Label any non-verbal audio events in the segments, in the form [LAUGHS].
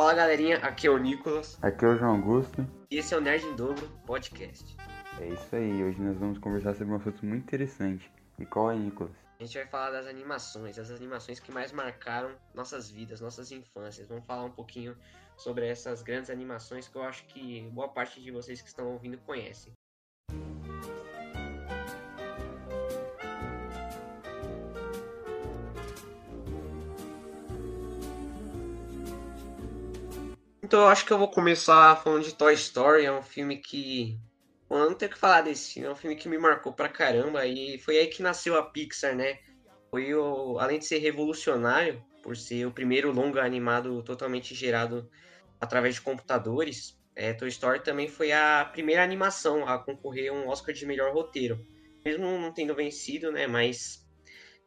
Fala galerinha, aqui é o Nicolas. Aqui é o João Augusto. E esse é o Nerd em Dobro Podcast. É isso aí, hoje nós vamos conversar sobre um assunto muito interessante. E qual é, Nicolas? A gente vai falar das animações, as animações que mais marcaram nossas vidas, nossas infâncias. Vamos falar um pouquinho sobre essas grandes animações que eu acho que boa parte de vocês que estão ouvindo conhecem. Então eu acho que eu vou começar falando de Toy Story, é um filme que. Eu não tenho que falar desse filme, é um filme que me marcou pra caramba e foi aí que nasceu a Pixar, né? Foi o. Além de ser revolucionário, por ser o primeiro longa animado totalmente gerado através de computadores, é, Toy Story também foi a primeira animação a concorrer a um Oscar de melhor roteiro. Mesmo não tendo vencido, né? Mas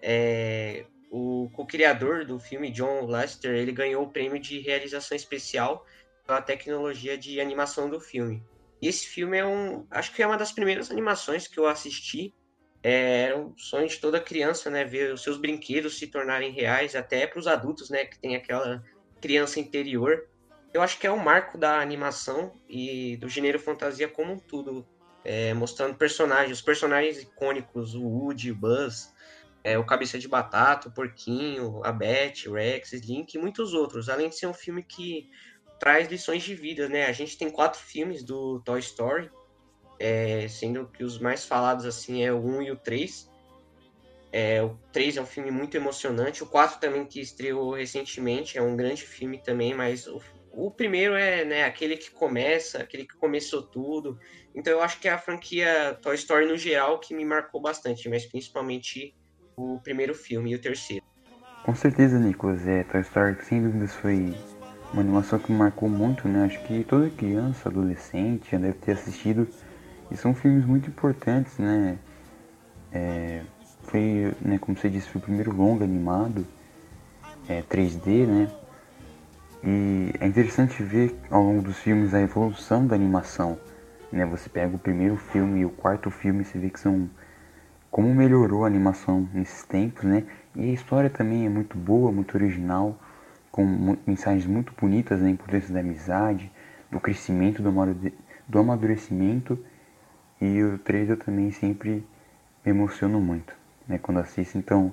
é, o co-criador do filme, John Lasseter, ele ganhou o prêmio de realização especial pela tecnologia de animação do filme. E esse filme é um, acho que é uma das primeiras animações que eu assisti. É, era um sonho de toda criança, né, ver os seus brinquedos se tornarem reais, até para os adultos, né, que tem aquela criança interior. Eu acho que é um marco da animação e do gênero fantasia como um todo, é, mostrando personagens, os personagens icônicos, o Woody, o Buzz, é, o Cabeça de Batata, o Porquinho, a Beth, o Rex, Link e muitos outros. Além de ser um filme que traz lições de vida, né? A gente tem quatro filmes do Toy Story, é, sendo que os mais falados assim é o 1 e o 3. É, o 3 é um filme muito emocionante, o 4 também que estreou recentemente é um grande filme também, mas o, o primeiro é né, aquele que começa, aquele que começou tudo. Então eu acho que é a franquia Toy Story no geral que me marcou bastante, mas principalmente o primeiro filme e o terceiro. Com certeza, Nicolas. É, Toy Story sem dúvidas foi uma animação que marcou muito, né? Acho que toda criança, adolescente já deve ter assistido. E são filmes muito importantes, né? É, foi, né, como você disse, foi o primeiro longa animado, é, 3D, né? E é interessante ver ao longo dos filmes a evolução da animação. Né? Você pega o primeiro filme e o quarto filme você vê que são como melhorou a animação nesses tempos, né? E a história também é muito boa, muito original, com mensagens muito bonitas da né? importância da amizade, do crescimento, do amadurecimento. E o 3 eu também sempre me emociono muito, né? Quando assisto, então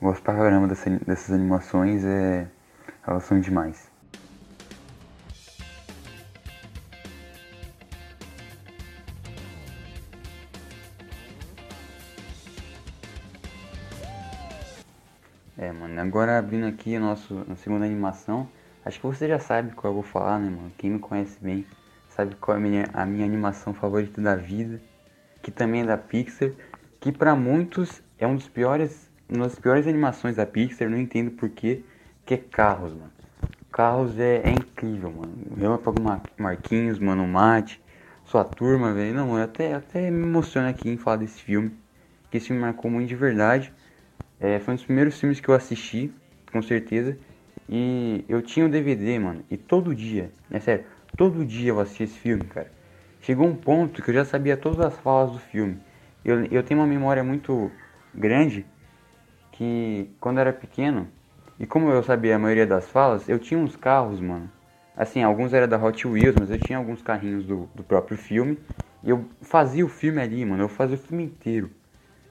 gosto pra caramba dessa, dessas animações, é, elas são demais. Agora abrindo aqui a nossa segunda animação, acho que você já sabe qual eu vou falar, né, mano? Quem me conhece bem sabe qual é a minha, a minha animação favorita da vida, que também é da Pixar, que para muitos é um dos piores, uma das piores animações da Pixar, não entendo porquê, que é Carros, mano. Carros é, é incrível, mano. Relâmpago Marquinhos, Mano Mate, sua turma, velho. Não, até, até me emociona aqui em falar desse filme, que esse filme marcou muito de verdade. É, foi um dos primeiros filmes que eu assisti, com certeza. E eu tinha o DVD, mano. E todo dia, é sério, todo dia eu assisti esse filme, cara. Chegou um ponto que eu já sabia todas as falas do filme. Eu, eu tenho uma memória muito grande que quando eu era pequeno, e como eu sabia a maioria das falas, eu tinha uns carros, mano. Assim, alguns eram da Hot Wheels, mas eu tinha alguns carrinhos do, do próprio filme. E eu fazia o filme ali, mano. Eu fazia o filme inteiro.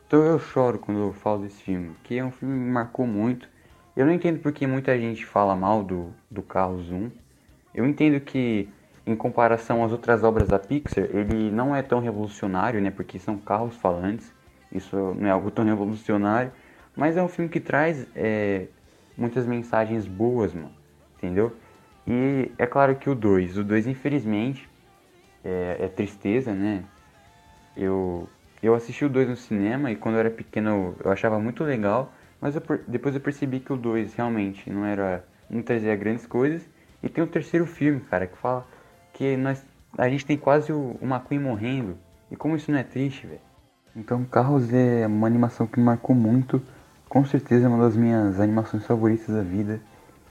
Então eu choro quando eu falo desse filme, que é um filme que me marcou muito. Eu não entendo porque muita gente fala mal do, do Carros 1. Eu entendo que, em comparação às outras obras da Pixar, ele não é tão revolucionário, né? Porque são carros falantes. Isso não é algo tão [LAUGHS] revolucionário. Mas é um filme que traz é, muitas mensagens boas, mano. Entendeu? E é claro que o 2, o 2 infelizmente é, é tristeza, né? Eu eu assisti o 2 no cinema e quando eu era pequeno eu achava muito legal, mas eu, depois eu percebi que o 2 realmente não era não trazia grandes coisas. E tem o terceiro filme, cara, que fala que nós a gente tem quase o, o McQueen morrendo. E como isso não é triste, velho. Então Carros é uma animação que me marcou muito. Com certeza é uma das minhas animações favoritas da vida.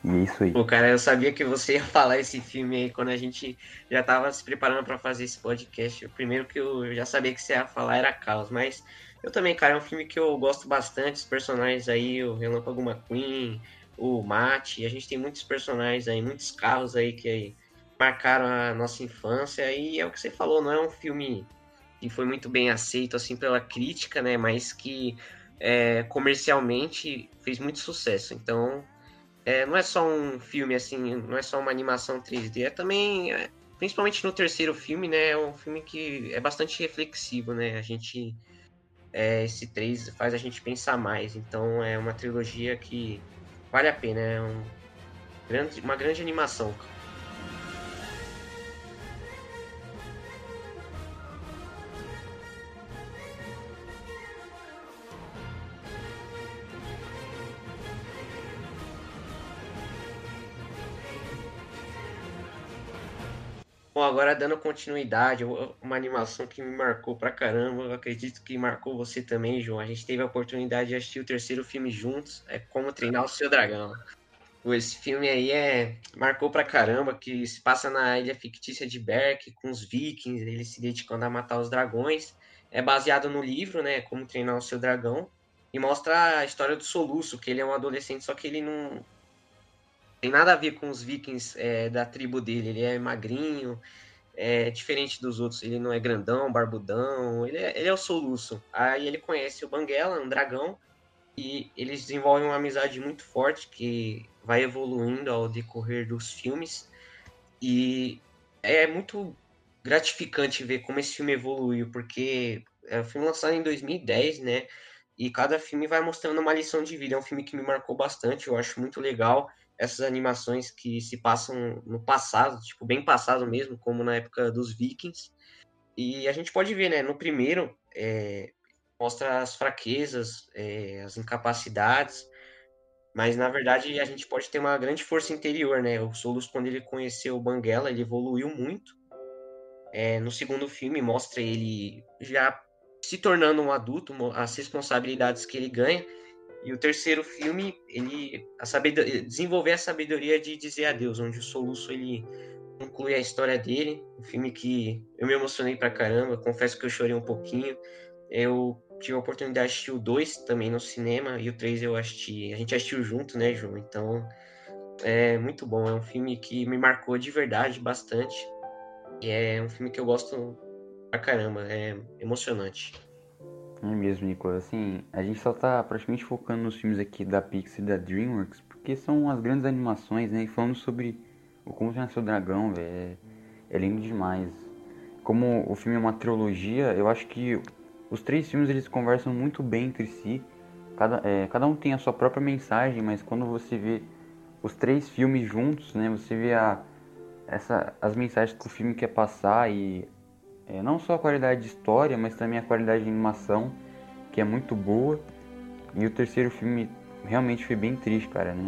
E é isso aí. Pô, cara, eu sabia que você ia falar esse filme aí quando a gente já tava se preparando para fazer esse podcast. O primeiro que eu já sabia que você ia falar era Carlos, mas eu também, cara, é um filme que eu gosto bastante. Os personagens aí, o Relâmpago McQueen, o Mate, a gente tem muitos personagens aí, muitos carros aí que marcaram a nossa infância, e é o que você falou, não é um filme que foi muito bem aceito assim pela crítica, né? Mas que é, comercialmente fez muito sucesso. Então, é, não é só um filme assim, não é só uma animação 3D, é também, é, principalmente no terceiro filme, né? É um filme que é bastante reflexivo, né? A gente é, esse 3 faz a gente pensar mais. Então, é uma trilogia que vale a pena, é um grande, uma grande animação. Bom, agora dando continuidade, uma animação que me marcou pra caramba, eu acredito que marcou você também, João. A gente teve a oportunidade de assistir o terceiro filme juntos, é Como Treinar o Seu Dragão. Esse filme aí é marcou pra caramba, que se passa na ilha fictícia de Berk, com os vikings, eles se dedicando a matar os dragões. É baseado no livro, né, Como Treinar o Seu Dragão, e mostra a história do Soluço, que ele é um adolescente, só que ele não, tem nada a ver com os vikings é, da tribo dele. Ele é magrinho, é diferente dos outros. Ele não é grandão, barbudão. Ele é, ele é o soluço. Aí ele conhece o Banguela, um dragão, e eles desenvolvem uma amizade muito forte que vai evoluindo ao decorrer dos filmes. E é muito gratificante ver como esse filme evoluiu, porque é um filme lançado em 2010, né? E cada filme vai mostrando uma lição de vida. É um filme que me marcou bastante, eu acho muito legal essas animações que se passam no passado, tipo, bem passado mesmo, como na época dos Vikings. E a gente pode ver, né, no primeiro, é, mostra as fraquezas, é, as incapacidades, mas na verdade a gente pode ter uma grande força interior, né? O Solus, quando ele conheceu o Banguela, ele evoluiu muito. É, no segundo filme, mostra ele já se tornando um adulto, as responsabilidades que ele ganha e o terceiro filme, ele a desenvolver a sabedoria de dizer adeus, onde o soluço ele conclui a história dele. Um filme que eu me emocionei pra caramba, confesso que eu chorei um pouquinho. Eu tive a oportunidade de assistir o 2 também no cinema e o 3 eu assisti, a gente assistiu junto, né, João? Então, é muito bom, é um filme que me marcou de verdade bastante. E é um filme que eu gosto pra caramba, é emocionante. É mesmo, Nicolas. Assim, a gente só tá praticamente focando nos filmes aqui da Pixar e da DreamWorks, porque são as grandes animações, né? E falando sobre o Como Nasceu o Dragão, velho, é, é lindo demais. Como o filme é uma trilogia, eu acho que os três filmes eles conversam muito bem entre si. Cada, é, cada um tem a sua própria mensagem, mas quando você vê os três filmes juntos, né? Você vê a, essa, as mensagens que o filme quer passar e é, não só a qualidade de história, mas também a qualidade de animação, que é muito boa. E o terceiro filme realmente foi bem triste, cara. Né?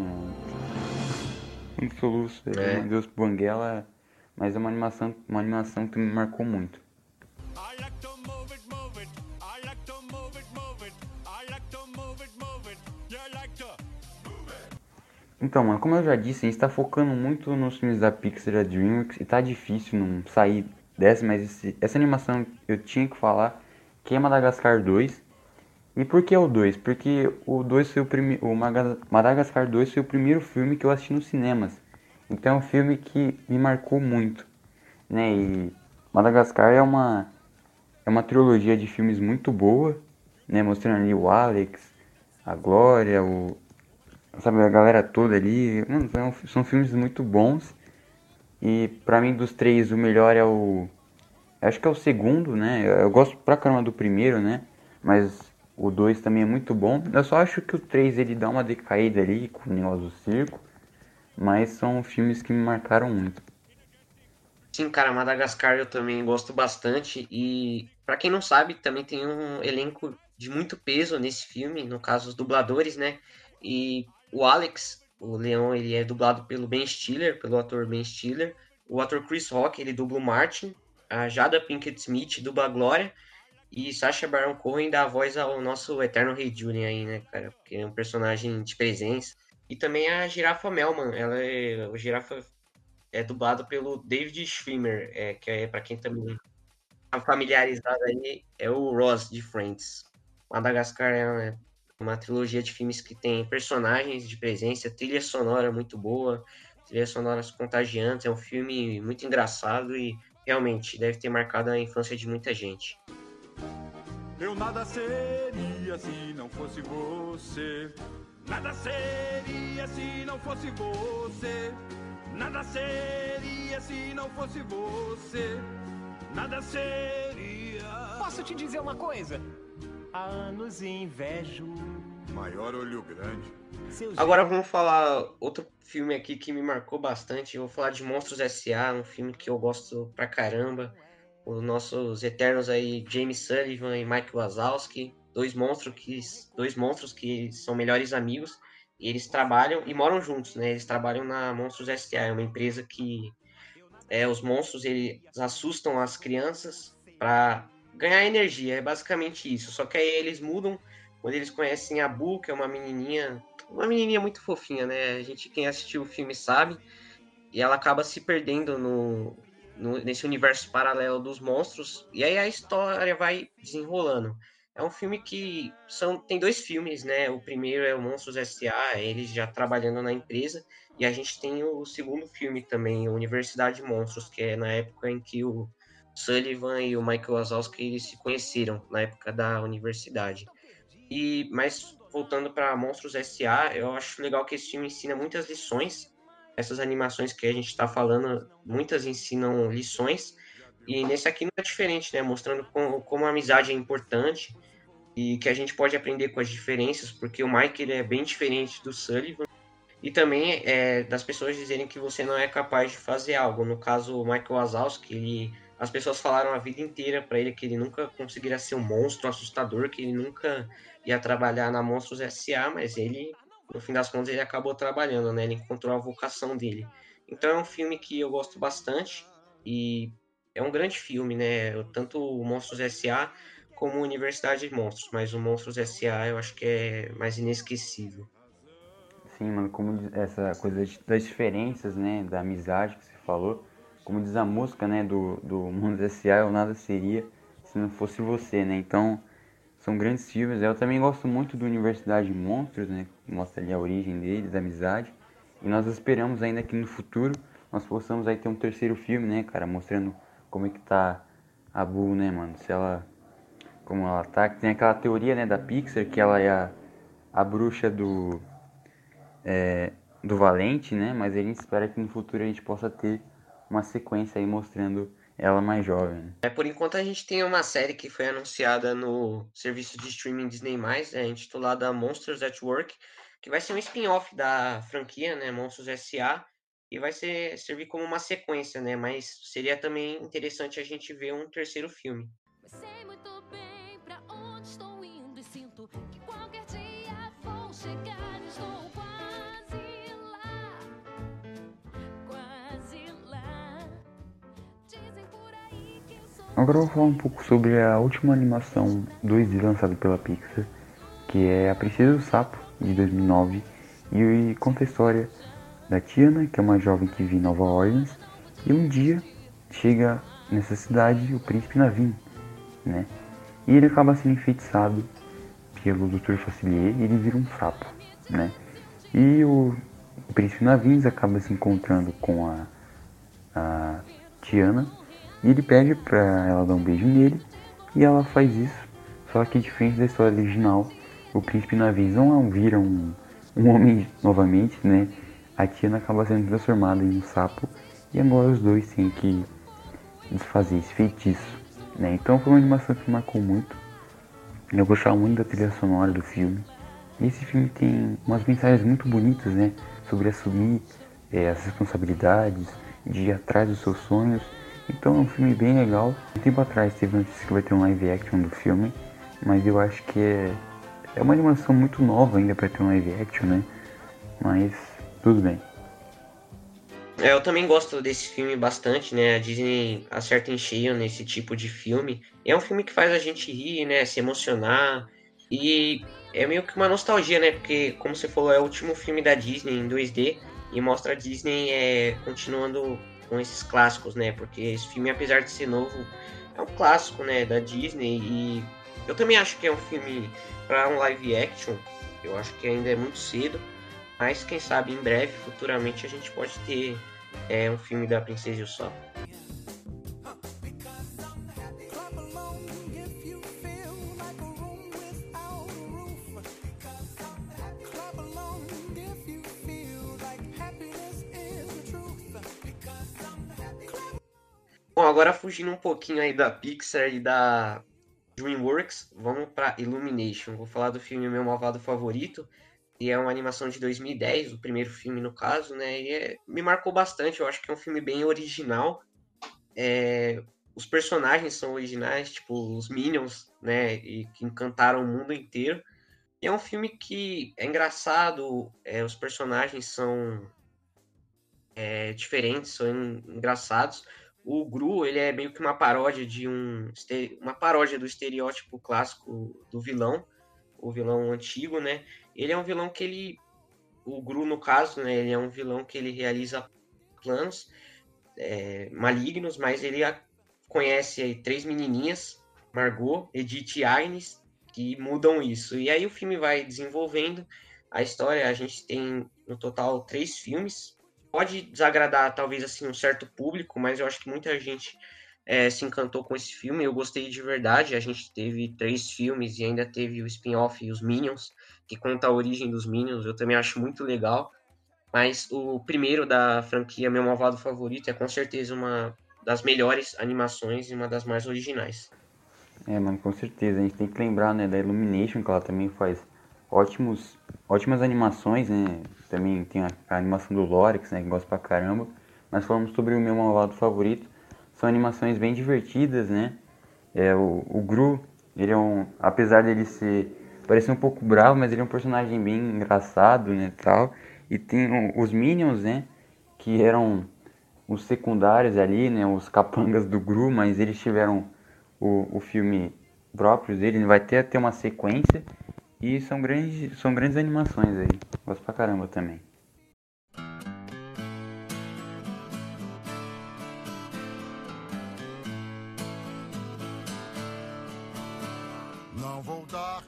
Muito soluço. É. Deus Banguela, mas é uma animação, uma animação que me marcou muito. Então, mano, como eu já disse, a gente tá focando muito nos filmes da Pixar e da DreamWorks e tá difícil não sair dessa, mas esse, essa animação eu tinha que falar que é Madagascar 2. E por que o 2? Porque o 2 foi o primeiro. O Madagascar 2 foi o primeiro filme que eu assisti nos cinemas. Então é um filme que me marcou muito. Né? E Madagascar é uma. É uma trilogia de filmes muito boa, né? Mostrando ali o Alex, a Glória, o. Sabe, a galera toda ali. São, são filmes muito bons. E pra mim dos três o melhor é o. Acho que é o segundo, né? Eu gosto pra caramba do primeiro, né? Mas o 2 também é muito bom. Eu só acho que o 3 ele dá uma decaída ali com o negócio do circo. Mas são filmes que me marcaram muito. Sim, cara, Madagascar eu também gosto bastante. E para quem não sabe, também tem um elenco de muito peso nesse filme, no caso os dubladores, né? E o Alex, o Leão ele é dublado pelo Ben Stiller, pelo ator Ben Stiller. O ator Chris Rock ele dubla o Martin. A Jada Pinkett Smith dubla a Glória. E Sacha Baron Cohen dá a voz ao nosso eterno Rei Julian aí, né, cara? Porque é um personagem de presença. E também a Girafa Melman. Ela é, o Girafa é dublado pelo David Schwimmer, é, que é para quem também tá familiarizado aí, é o Ross de Friends. Madagascar é, Uma trilogia de filmes que tem personagens de presença, trilha sonora muito boa, trilhas sonoras contagiantes. É um filme muito engraçado e realmente deve ter marcado a infância de muita gente. Eu nada seria se não fosse você. Nada seria se não fosse você. Nada seria se não fosse você. Nada seria. Posso te dizer uma coisa? Há anos invejo. Maior olho grande. Agora vamos falar outro filme aqui que me marcou bastante. Eu vou falar de Monstros S.A., um filme que eu gosto pra caramba. Os nossos eternos aí, James Sullivan e Mike Wazowski, dois monstros que dois monstros que são melhores amigos e eles trabalham e moram juntos, né? Eles trabalham na Monstros S.A., é uma empresa que é, os monstros eles assustam as crianças para ganhar energia, é basicamente isso. Só que aí eles mudam quando eles conhecem a Bu, que é uma menininha, uma menininha muito fofinha, né? A gente quem assistiu o filme sabe. E ela acaba se perdendo no, no nesse universo paralelo dos monstros. E aí a história vai desenrolando. É um filme que são tem dois filmes, né? O primeiro é o Monstros S.A., eles já trabalhando na empresa, e a gente tem o segundo filme também, Universidade de Monstros, que é na época em que o Sullivan e o Michael Wazowski se conheceram, na época da universidade. E mas voltando para Monstros S.A., eu acho legal que esse filme ensina muitas lições. Essas animações que a gente está falando, muitas ensinam lições. E nesse aqui não é diferente, né? Mostrando como, como a amizade é importante e que a gente pode aprender com as diferenças, porque o Mike ele é bem diferente do Sullivan. E também é, das pessoas dizerem que você não é capaz de fazer algo. No caso, o Michael Wazowski, ele, as pessoas falaram a vida inteira para ele que ele nunca conseguiria ser um monstro assustador, que ele nunca ia trabalhar na Monstros S.A., mas ele, no fim das contas, ele acabou trabalhando, né? Ele encontrou a vocação dele. Então é um filme que eu gosto bastante e é um grande filme, né? Tanto o Monstros S.A como Universidade de Monstros, mas o Monstros S.A. eu acho que é mais inesquecível. Sim, mano, como essa coisa das diferenças, né, da amizade que você falou, como diz a música, né, do, do Monstros S.A., eu nada seria se não fosse você, né, então são grandes filmes, eu também gosto muito do Universidade de Monstros, né, mostra ali a origem deles, a amizade, e nós esperamos ainda que no futuro nós possamos aí ter um terceiro filme, né, cara, mostrando como é que tá a Boo, né, mano, se ela como ela tá. Tem aquela teoria né, da Pixar que ela é a, a bruxa do, é, do Valente, né? Mas a gente espera que no futuro a gente possa ter uma sequência aí mostrando ela mais jovem. É, por enquanto a gente tem uma série que foi anunciada no serviço de streaming Disney+, é intitulada Monsters at Work, que vai ser um spin-off da franquia, né, Monstros S.A., e vai ser, servir como uma sequência, né, mas seria também interessante a gente ver um terceiro filme. Agora eu vou falar um pouco sobre a última animação 2D lançada pela Pixar, que é A Princesa do Sapo, de 2009, e conta a história da Tiana, que é uma jovem que vive em Nova Orleans, e um dia chega nessa cidade o príncipe Navin, né? E ele acaba sendo enfeitiçado pelo Dr. Facilier e ele vira um sapo, né? E o, príncipe Navins acaba se encontrando com a, a Tiana e ele pede pra ela dar um beijo nele e ela faz isso. Só que diferente da história original, o príncipe Navins não vira um, um homem novamente, né? A Tiana acaba sendo transformada em um sapo e agora os dois têm que desfazer esse feitiço, né? Então foi uma animação que marcou muito. Eu gostava muito da trilha sonora do filme. E esse filme tem umas mensagens muito bonitas, né? Sobre assumir é, as responsabilidades, de ir atrás dos seus sonhos então é um filme bem legal. Um tempo atrás teve notícia que vai ter um live action do filme, mas eu acho que é, é uma animação muito nova ainda para ter um live action, né? Mas tudo bem. É, eu também gosto desse filme bastante, né? A Disney acerta em cheio nesse tipo de filme. É um filme que faz a gente rir, né? Se emocionar. E é meio que uma nostalgia, né? Porque, como você falou, é o último filme da Disney em 2D e mostra a Disney é, continuando com esses clássicos, né? Porque esse filme, apesar de ser novo, é um clássico, né, da Disney e eu também acho que é um filme para um live action, eu acho que ainda é muito cedo, mas quem sabe em breve, futuramente, a gente pode ter é, um filme da Princesa e o Sapo. Agora fugindo um pouquinho aí da Pixar e da DreamWorks, vamos para Illumination. Vou falar do filme Meu Malvado Favorito, e é uma animação de 2010, o primeiro filme no caso, né? E é, me marcou bastante, eu acho que é um filme bem original. É, os personagens são originais, tipo os Minions, né? E que encantaram o mundo inteiro. E é um filme que é engraçado, é, os personagens são é, diferentes, são engraçados o Gru, ele é meio que uma paródia de um uma paródia do estereótipo clássico do vilão, o vilão antigo, né? Ele é um vilão que ele o Gru no caso, né, ele é um vilão que ele realiza planos é, malignos, mas ele conhece aí três menininhas, Margot, Edith e Agnes, que mudam isso. E aí o filme vai desenvolvendo a história, a gente tem no total três filmes, pode desagradar talvez assim um certo público, mas eu acho que muita gente é, se encantou com esse filme. Eu gostei de verdade. A gente teve três filmes e ainda teve o spin-off e os Minions, que conta a origem dos Minions. Eu também acho muito legal. Mas o primeiro da franquia, meu malvado favorito, é com certeza uma das melhores animações e uma das mais originais. É, mano, com certeza. A gente tem que lembrar, né, da Illumination, que ela também faz ótimos, ótimas animações, né? Também tem a, a animação do Lorex, né? Que gosto pra caramba. Mas falamos sobre o meu malvado favorito. São animações bem divertidas, né? É, o, o Gru, ele é um... Apesar dele ser... Parecer um pouco bravo, mas ele é um personagem bem engraçado, né? Tal. E tem os Minions, né? Que eram os secundários ali, né? Os capangas do Gru, mas eles tiveram o, o filme próprio dele. Vai ter até uma sequência. E são grandes, são grandes animações aí. Gosto pra caramba também. Não vou dar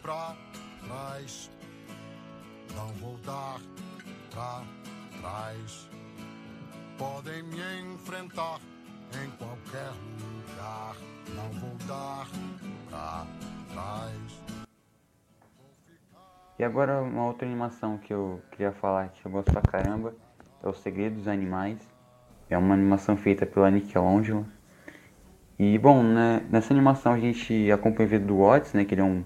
pra trás. Não vou dar pra trás. Podem me enfrentar em qualquer lugar. Não vou dar pra trás. E agora uma outra animação que eu queria falar que eu gosto pra caramba é O Segredo dos Animais. É uma animação feita pela Nickelodeon. E bom, né, nessa animação a gente acompanha o vídeo do Watts, né? Que ele é um.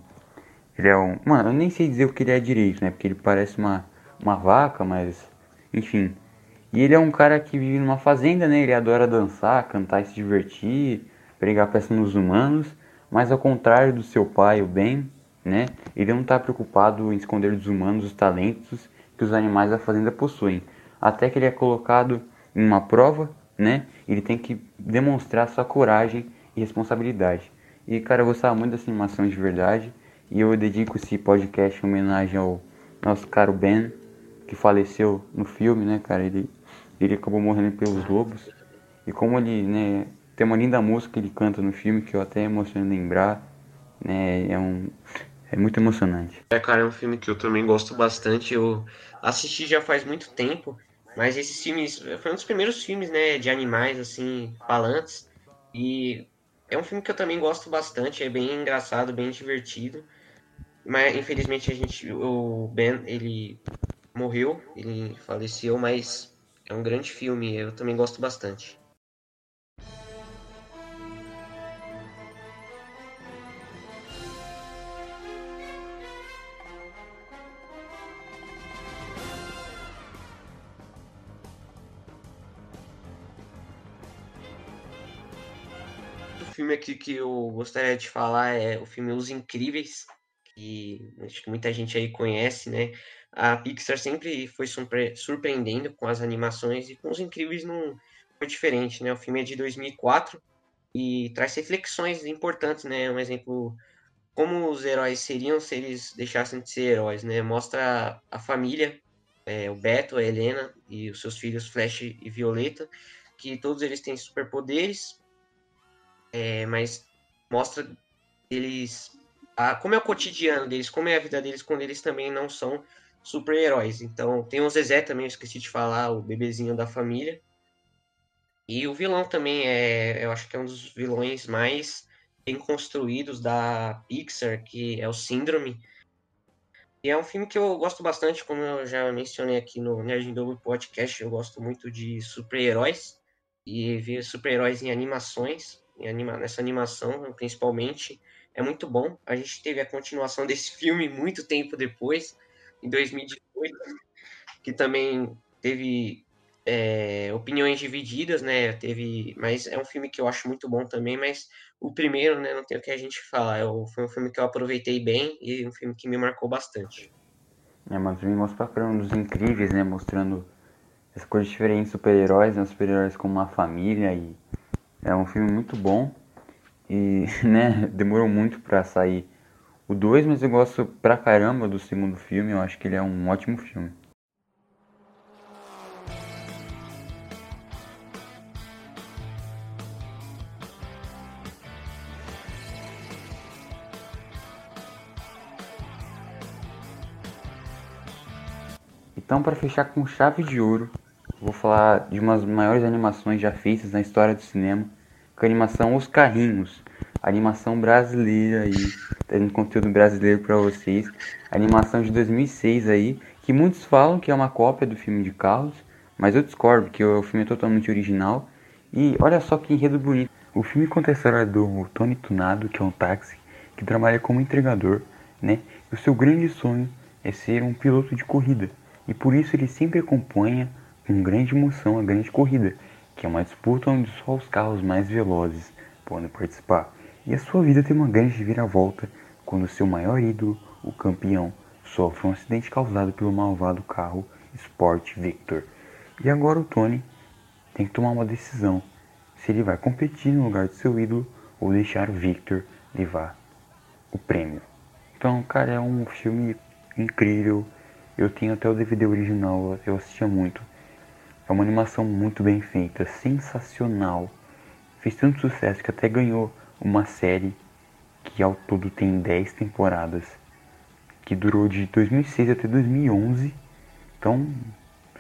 Ele é um. Mano, eu nem sei dizer o que ele é direito, né? Porque ele parece uma, uma vaca, mas. Enfim. E ele é um cara que vive numa fazenda, né? Ele adora dançar, cantar e se divertir, pregar peça nos humanos. Mas ao contrário do seu pai, o Ben, né? Ele não está preocupado em esconder dos humanos os talentos que os animais da fazenda possuem. Até que ele é colocado em uma prova, né? Ele tem que demonstrar sua coragem e responsabilidade. E cara, eu gostava muito dessa animação de verdade. E eu dedico esse podcast em homenagem ao nosso caro Ben, que faleceu no filme, né, cara? Ele, ele acabou morrendo pelos lobos. E como ele, né, tem uma linda música que ele canta no filme que eu até emociono lembrar, né? É um é muito emocionante. É, cara, é um filme que eu também gosto bastante. Eu assisti já faz muito tempo, mas esses filmes foi um dos primeiros filmes, né, de animais assim, falantes. E é um filme que eu também gosto bastante, é bem engraçado, bem divertido. Mas infelizmente a gente o Ben, ele morreu, ele faleceu, mas é um grande filme, eu também gosto bastante. Filme aqui que eu gostaria de falar é o filme Os Incríveis, que acho que muita gente aí conhece, né? A Pixar sempre foi surpreendendo com as animações e com Os Incríveis não foi diferente, né? O filme é de 2004 e traz reflexões importantes, né? Um exemplo como os heróis seriam se eles deixassem de ser heróis, né? Mostra a família, é, o Beto, a Helena e os seus filhos Flash e Violeta, que todos eles têm superpoderes é, mas mostra eles a, como é o cotidiano deles, como é a vida deles quando eles também não são super-heróis. Então, tem o Zezé também, eu esqueci de falar, o bebezinho da família. E o vilão também é, eu acho que é um dos vilões mais bem construídos da Pixar, que é o Síndrome. E é um filme que eu gosto bastante, como eu já mencionei aqui no Nerd Double Podcast, eu gosto muito de super-heróis e ver super-heróis em animações, anima nessa animação principalmente, é muito bom. A gente teve a continuação desse [LAUGHS] filme muito tempo depois, em 2018, que também teve é, opiniões divididas, né? Teve, mas é um filme que eu acho muito bom também. Mas o primeiro, né? Não tem o que a gente falar. Eu, foi um filme que eu aproveitei bem e um filme que me marcou bastante. É, mas me mostra para um dos incríveis, né? Mostrando as coisas diferentes, super-heróis, né? Super-heróis como uma família e é um filme muito bom e, [LAUGHS] né? Demorou muito para sair o 2, mas eu gosto pra caramba do segundo filme. Eu acho que ele é um ótimo filme. Então, para fechar com chave de ouro, vou falar de umas maiores animações já feitas na história do cinema, com a animação Os Carrinhos, animação brasileira aí, trazendo conteúdo brasileiro para vocês, animação de 2006 aí, que muitos falam que é uma cópia do filme de Carlos, mas eu discordo, que o filme é totalmente original. E olha só que enredo bonito. O filme conta a história do Tony Tunado, que é um táxi, que trabalha como entregador, né? E o seu grande sonho é ser um piloto de corrida e por isso ele sempre acompanha com grande emoção a grande corrida, que é uma disputa onde só os carros mais velozes podem participar. E a sua vida tem uma grande viravolta quando seu maior ídolo, o campeão, sofre um acidente causado pelo malvado carro Sport Victor. E agora o Tony tem que tomar uma decisão se ele vai competir no lugar do seu ídolo ou deixar o Victor levar o prêmio. Então, cara, é um filme incrível eu tenho até o DVD original, eu assistia muito. É uma animação muito bem feita, sensacional. Fez tanto sucesso que até ganhou uma série que ao todo tem 10 temporadas, que durou de 2006 até 2011. Então,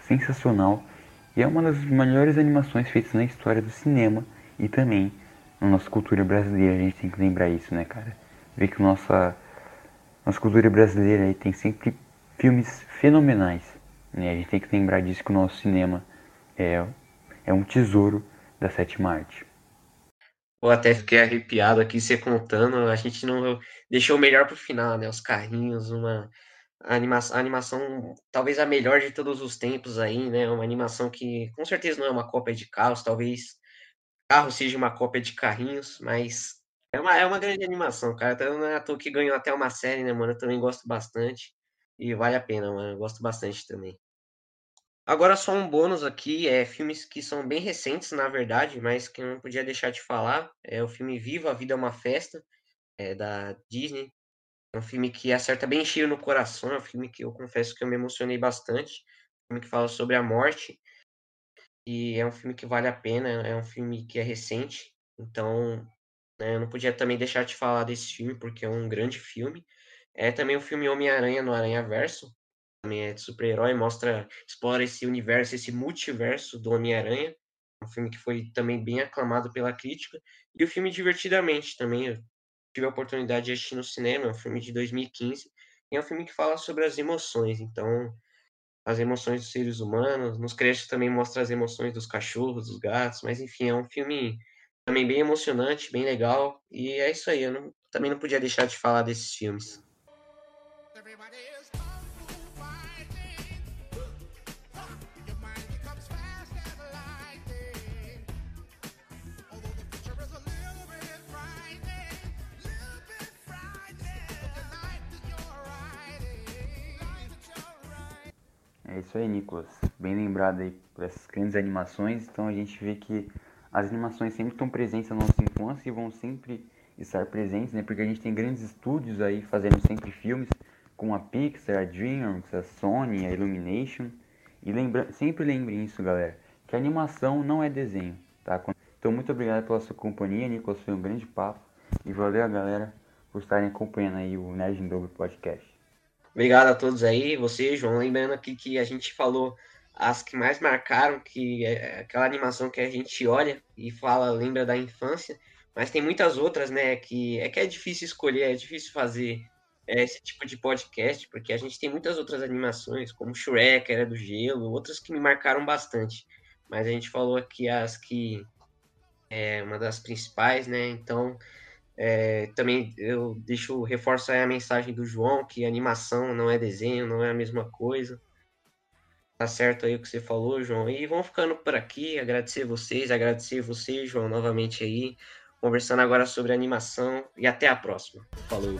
sensacional. E é uma das melhores animações feitas na história do cinema e também na nossa cultura brasileira. A gente tem que lembrar isso, né, cara? Ver que nossa, nossa cultura brasileira aí tem sempre filmes fenomenais. Né? A gente tem que lembrar disso que o nosso cinema é, é um tesouro da sétima arte. Eu até fiquei arrepiado aqui você contando. A gente não deixou o melhor pro final, né? Os carrinhos, uma animação, animação talvez a melhor de todos os tempos aí, né? Uma animação que com certeza não é uma cópia de carros, talvez carro seja uma cópia de carrinhos, mas é uma, é uma grande animação, cara. Então não é à toa que ganhou até uma série, né, mano? Eu também gosto bastante. E vale a pena, mano. Eu gosto bastante também. Agora só um bônus aqui, é filmes que são bem recentes, na verdade, mas que eu não podia deixar de falar. É o filme Viva, a Vida é uma Festa, é da Disney. É um filme que acerta bem cheio no coração, é um filme que eu confesso que eu me emocionei bastante. É um filme que fala sobre a morte. E é um filme que vale a pena, é um filme que é recente. Então, né, eu não podia também deixar de falar desse filme, porque é um grande filme. É também o filme Homem-Aranha no Aranha Verso, é de super-herói, mostra, explora esse universo, esse multiverso do Homem-Aranha. Um filme que foi também bem aclamado pela crítica. E o filme Divertidamente também, eu tive a oportunidade de assistir no cinema, é um filme de 2015. E é um filme que fala sobre as emoções, então as emoções dos seres humanos. Nos créditos também mostra as emoções dos cachorros, dos gatos, mas enfim, é um filme também bem emocionante, bem legal. E é isso aí, eu não, também não podia deixar de falar desses filmes. É isso aí, Nicolas. Bem lembrado aí por essas grandes animações. Então a gente vê que as animações sempre estão presentes na nossa infância e vão sempre estar presentes, né? Porque a gente tem grandes estúdios aí fazendo sempre filmes com a Pixar, a DreamWorks, a Sony, a Illumination. E lembra... sempre lembrem isso, galera, que a animação não é desenho, tá? Então muito obrigado pela sua companhia, Nicolas. Foi um grande papo. E valeu, galera. por estarem acompanhando aí o Nerd Dobro Podcast. Obrigado a todos aí, você, João. Lembrando aqui que a gente falou as que mais marcaram, que é aquela animação que a gente olha e fala, lembra da infância, mas tem muitas outras, né, que é que é difícil escolher, é difícil fazer é, esse tipo de podcast, porque a gente tem muitas outras animações, como Shrek, Era do Gelo, outras que me marcaram bastante. Mas a gente falou aqui as que é uma das principais, né? Então, é, também eu deixo reforçar a mensagem do João que animação não é desenho, não é a mesma coisa. Tá certo aí o que você falou, João. E vamos ficando por aqui. Agradecer vocês, agradecer você, João, novamente aí, conversando agora sobre animação. E até a próxima. Falou.